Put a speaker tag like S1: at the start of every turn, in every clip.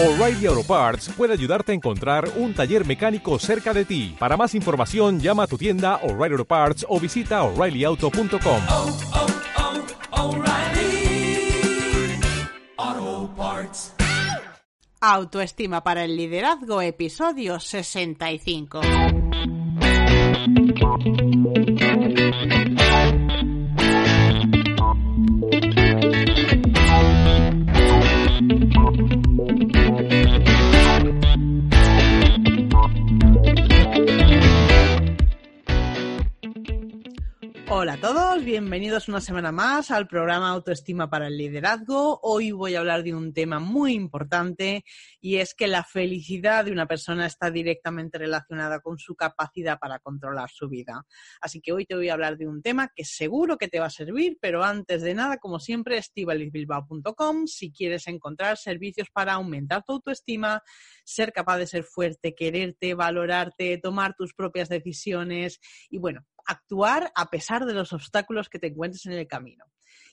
S1: O'Reilly Auto Parts puede ayudarte a encontrar un taller mecánico cerca de ti. Para más información, llama a tu tienda O'Reilly Auto Parts o visita oreillyauto.com.
S2: oh, oh, Parts.
S3: Autoestima para el liderazgo, episodio 65. Hola a todos, bienvenidos una semana más al programa Autoestima para el Liderazgo. Hoy voy a hablar de un tema muy importante y es que la felicidad de una persona está directamente relacionada con su capacidad para controlar su vida. Así que hoy te voy a hablar de un tema que seguro que te va a servir, pero antes de nada, como siempre, estivalisbilbao.com si quieres encontrar servicios para aumentar tu autoestima, ser capaz de ser fuerte, quererte, valorarte, tomar tus propias decisiones y bueno, actuar a pesar de los obstáculos que te encuentres en el camino.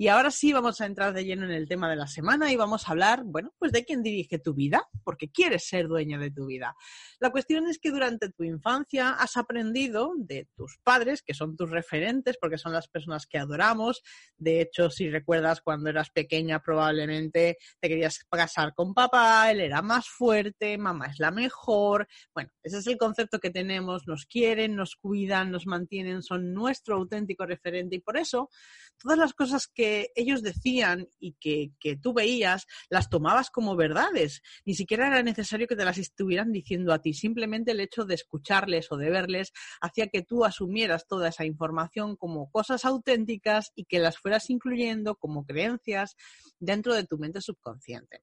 S3: Y ahora sí vamos a entrar de lleno en el tema de la semana y vamos a hablar, bueno, pues de quién dirige tu vida, porque quieres ser dueña de tu vida. La cuestión es que durante tu infancia has aprendido de tus padres, que son tus referentes, porque son las personas que adoramos. De hecho, si recuerdas cuando eras pequeña, probablemente te querías casar con papá, él era más fuerte, mamá es la mejor. Bueno, ese es el concepto que tenemos, nos quieren, nos cuidan, nos mantienen, son nuestro auténtico referente y por eso todas las cosas que ellos decían y que, que, tú veías, las tomabas como verdades. Ni siquiera era necesario que te las estuvieran diciendo a ti. Simplemente el hecho de escucharles o de verles hacía que tú asumieras toda esa información como cosas auténticas y que las fueras incluyendo como creencias dentro de tu mente subconsciente.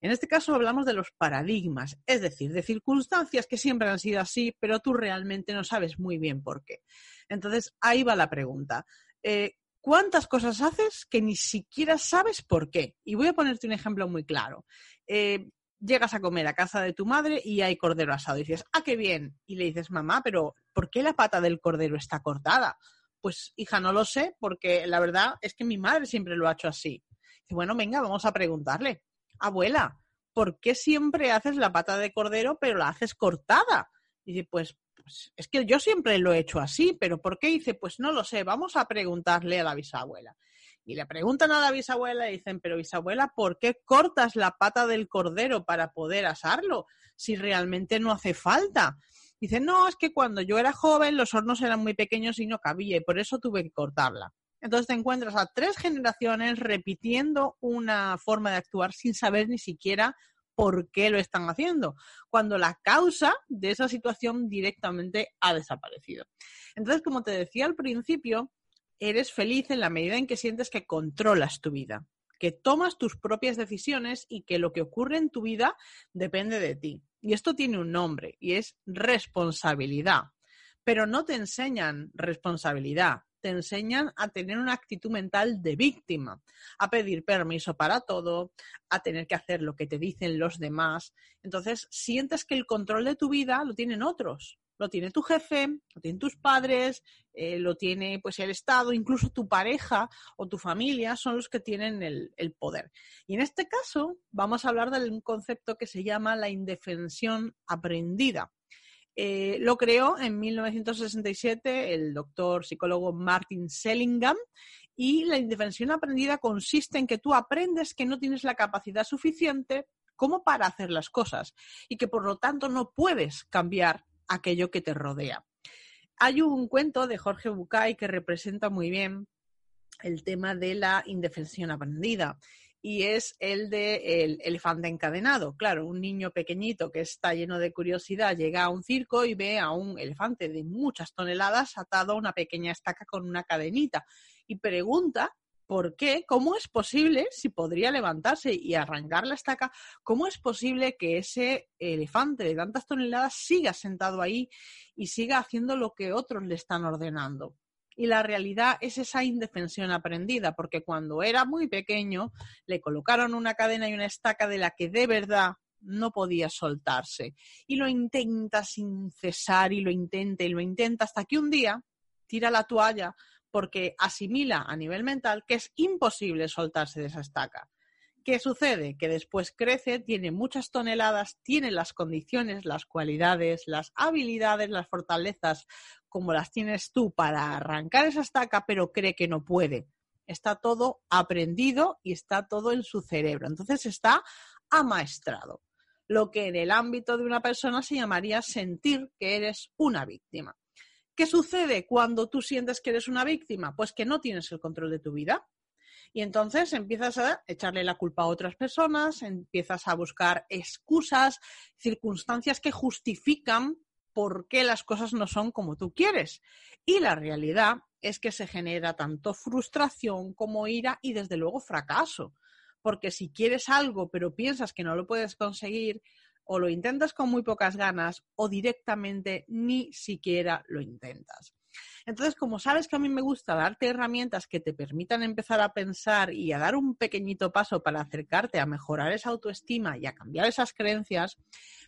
S3: En este caso hablamos de los paradigmas, es decir, de circunstancias que siempre han sido así, pero tú realmente no sabes muy bien por qué. Entonces, ahí va la pregunta. Eh, cuántas cosas haces que ni siquiera sabes por qué. Y voy a ponerte un ejemplo muy claro. Eh, llegas a comer a casa de tu madre y hay cordero asado. Y dices, ah, qué bien. Y le dices, mamá, pero ¿por qué la pata del cordero está cortada? Pues, hija, no lo sé, porque la verdad es que mi madre siempre lo ha hecho así. Dice, bueno, venga, vamos a preguntarle. Abuela, ¿por qué siempre haces la pata de cordero pero la haces cortada? Y dice, pues pues es que yo siempre lo he hecho así, pero ¿por qué? Dice, pues no lo sé, vamos a preguntarle a la bisabuela. Y le preguntan a la bisabuela y dicen, pero bisabuela, ¿por qué cortas la pata del cordero para poder asarlo si realmente no hace falta? Dice, no, es que cuando yo era joven los hornos eran muy pequeños y no cabía y por eso tuve que cortarla. Entonces te encuentras a tres generaciones repitiendo una forma de actuar sin saber ni siquiera por qué lo están haciendo, cuando la causa de esa situación directamente ha desaparecido. Entonces, como te decía al principio, eres feliz en la medida en que sientes que controlas tu vida, que tomas tus propias decisiones y que lo que ocurre en tu vida depende de ti. Y esto tiene un nombre y es responsabilidad. Pero no te enseñan responsabilidad, te enseñan a tener una actitud mental de víctima, a pedir permiso para todo, a tener que hacer lo que te dicen los demás. Entonces, sientes que el control de tu vida lo tienen otros. Lo tiene tu jefe, lo tienen tus padres, eh, lo tiene pues el Estado, incluso tu pareja o tu familia son los que tienen el, el poder. Y en este caso vamos a hablar de un concepto que se llama la indefensión aprendida. Eh, lo creó en 1967 el doctor psicólogo Martin Sellingham y la indefensión aprendida consiste en que tú aprendes que no tienes la capacidad suficiente como para hacer las cosas y que por lo tanto no puedes cambiar aquello que te rodea. Hay un cuento de Jorge Bucay que representa muy bien el tema de la indefensión aprendida y es el de el elefante encadenado. Claro, un niño pequeñito que está lleno de curiosidad llega a un circo y ve a un elefante de muchas toneladas atado a una pequeña estaca con una cadenita y pregunta ¿Por qué? ¿Cómo es posible, si podría levantarse y arrancar la estaca, cómo es posible que ese elefante de tantas toneladas siga sentado ahí y siga haciendo lo que otros le están ordenando? Y la realidad es esa indefensión aprendida, porque cuando era muy pequeño le colocaron una cadena y una estaca de la que de verdad no podía soltarse. Y lo intenta sin cesar y lo intenta y lo intenta hasta que un día tira la toalla porque asimila a nivel mental que es imposible soltarse de esa estaca ¿Qué sucede? Que después crece, tiene muchas toneladas, tiene las condiciones, las cualidades, las habilidades, las fortalezas como las tienes tú para arrancar esa estaca, pero cree que no puede. Está todo aprendido y está todo en su cerebro. Entonces está amaestrado. Lo que en el ámbito de una persona se llamaría sentir que eres una víctima. ¿Qué sucede cuando tú sientes que eres una víctima? Pues que no tienes el control de tu vida y entonces empiezas a echarle la culpa a otras personas, empiezas a buscar excusas, circunstancias que justifican por qué las cosas no son como tú quieres. Y la realidad es que se genera tanto frustración como ira y desde luego fracaso. Porque si quieres algo pero piensas que no lo puedes conseguir, o lo intentas con muy pocas ganas o directamente ni siquiera lo intentas. Entonces, como sabes que a mí me gusta darte herramientas que te permitan empezar a pensar y a dar un pequeñito paso para acercarte a mejorar esa autoestima y a cambiar esas creencias,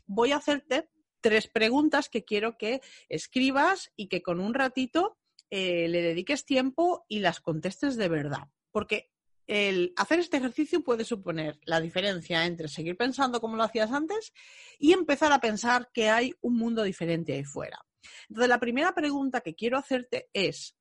S3: voy a hacerte tres preguntas que quiero que escribas y que con un ratito eh, le dediques tiempo y las contestes de verdad. Porque el hacer este ejercicio puede suponer la diferencia entre seguir pensando como lo hacías antes y empezar a pensar que hay un mundo diferente ahí fuera. Entonces, la primera pregunta que quiero hacerte es,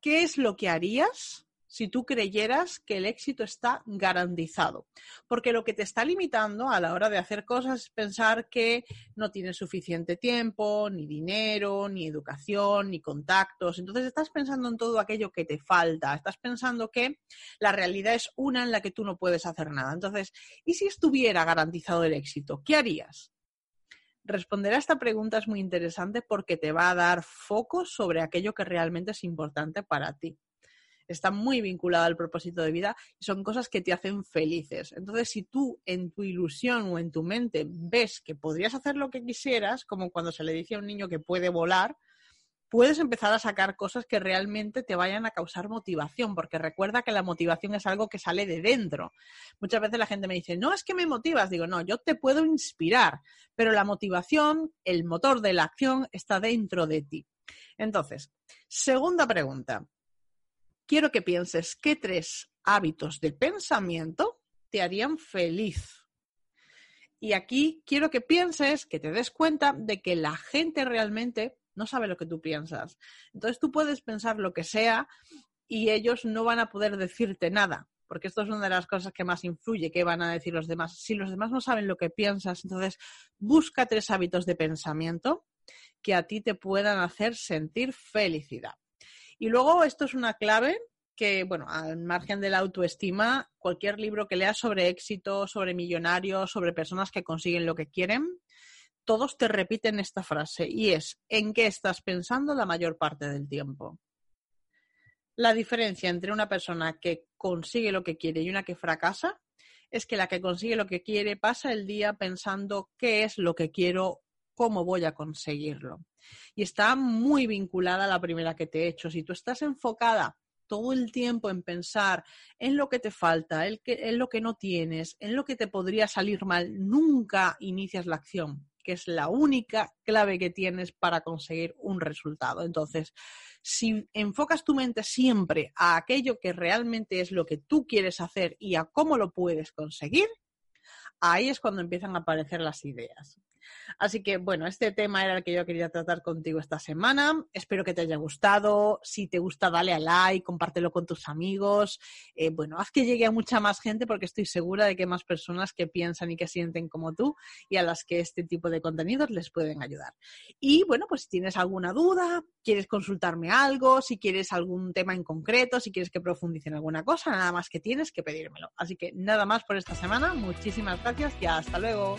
S3: ¿qué es lo que harías si tú creyeras que el éxito está garantizado. Porque lo que te está limitando a la hora de hacer cosas es pensar que no tienes suficiente tiempo, ni dinero, ni educación, ni contactos. Entonces estás pensando en todo aquello que te falta. Estás pensando que la realidad es una en la que tú no puedes hacer nada. Entonces, ¿y si estuviera garantizado el éxito? ¿Qué harías? Responder a esta pregunta es muy interesante porque te va a dar foco sobre aquello que realmente es importante para ti. Está muy vinculado al propósito de vida y son cosas que te hacen felices. Entonces, si tú en tu ilusión o en tu mente ves que podrías hacer lo que quisieras, como cuando se le dice a un niño que puede volar, puedes empezar a sacar cosas que realmente te vayan a causar motivación, porque recuerda que la motivación es algo que sale de dentro. Muchas veces la gente me dice, no es que me motivas, digo, no, yo te puedo inspirar, pero la motivación, el motor de la acción está dentro de ti. Entonces, segunda pregunta. Quiero que pienses qué tres hábitos de pensamiento te harían feliz. Y aquí quiero que pienses, que te des cuenta de que la gente realmente no sabe lo que tú piensas. Entonces tú puedes pensar lo que sea y ellos no van a poder decirte nada, porque esto es una de las cosas que más influye, que van a decir los demás. Si los demás no saben lo que piensas, entonces busca tres hábitos de pensamiento que a ti te puedan hacer sentir felicidad. Y luego esto es una clave que, bueno, al margen de la autoestima, cualquier libro que leas sobre éxito, sobre millonarios, sobre personas que consiguen lo que quieren, todos te repiten esta frase y es ¿en qué estás pensando la mayor parte del tiempo? La diferencia entre una persona que consigue lo que quiere y una que fracasa es que la que consigue lo que quiere pasa el día pensando qué es lo que quiero, cómo voy a conseguirlo. Y está muy vinculada a la primera que te he hecho. Si tú estás enfocada todo el tiempo en pensar en lo que te falta, en, lo que no tienes, en lo que te podría salir mal, nunca inicias la acción que es la única clave que tienes para conseguir un resultado. Entonces, si enfocas tu mente siempre a aquello que realmente es lo que tú quieres hacer y a cómo lo puedes conseguir, ahí es cuando empiezan a aparecer las ideas. Así que, bueno, este tema era el que yo quería tratar contigo esta semana. Espero que te haya gustado. Si te gusta, dale a like, compártelo con tus amigos. Eh, bueno, haz que llegue a mucha más gente porque estoy segura de que hay más personas que piensan y que sienten como tú y a las que este tipo de contenidos les pueden ayudar. Y bueno, pues si tienes alguna duda, quieres consultarme algo, si quieres algún tema en concreto, si quieres que profundice en alguna cosa, nada más que tienes que pedírmelo. Así que nada más por esta semana. Muchísimas gracias y hasta luego.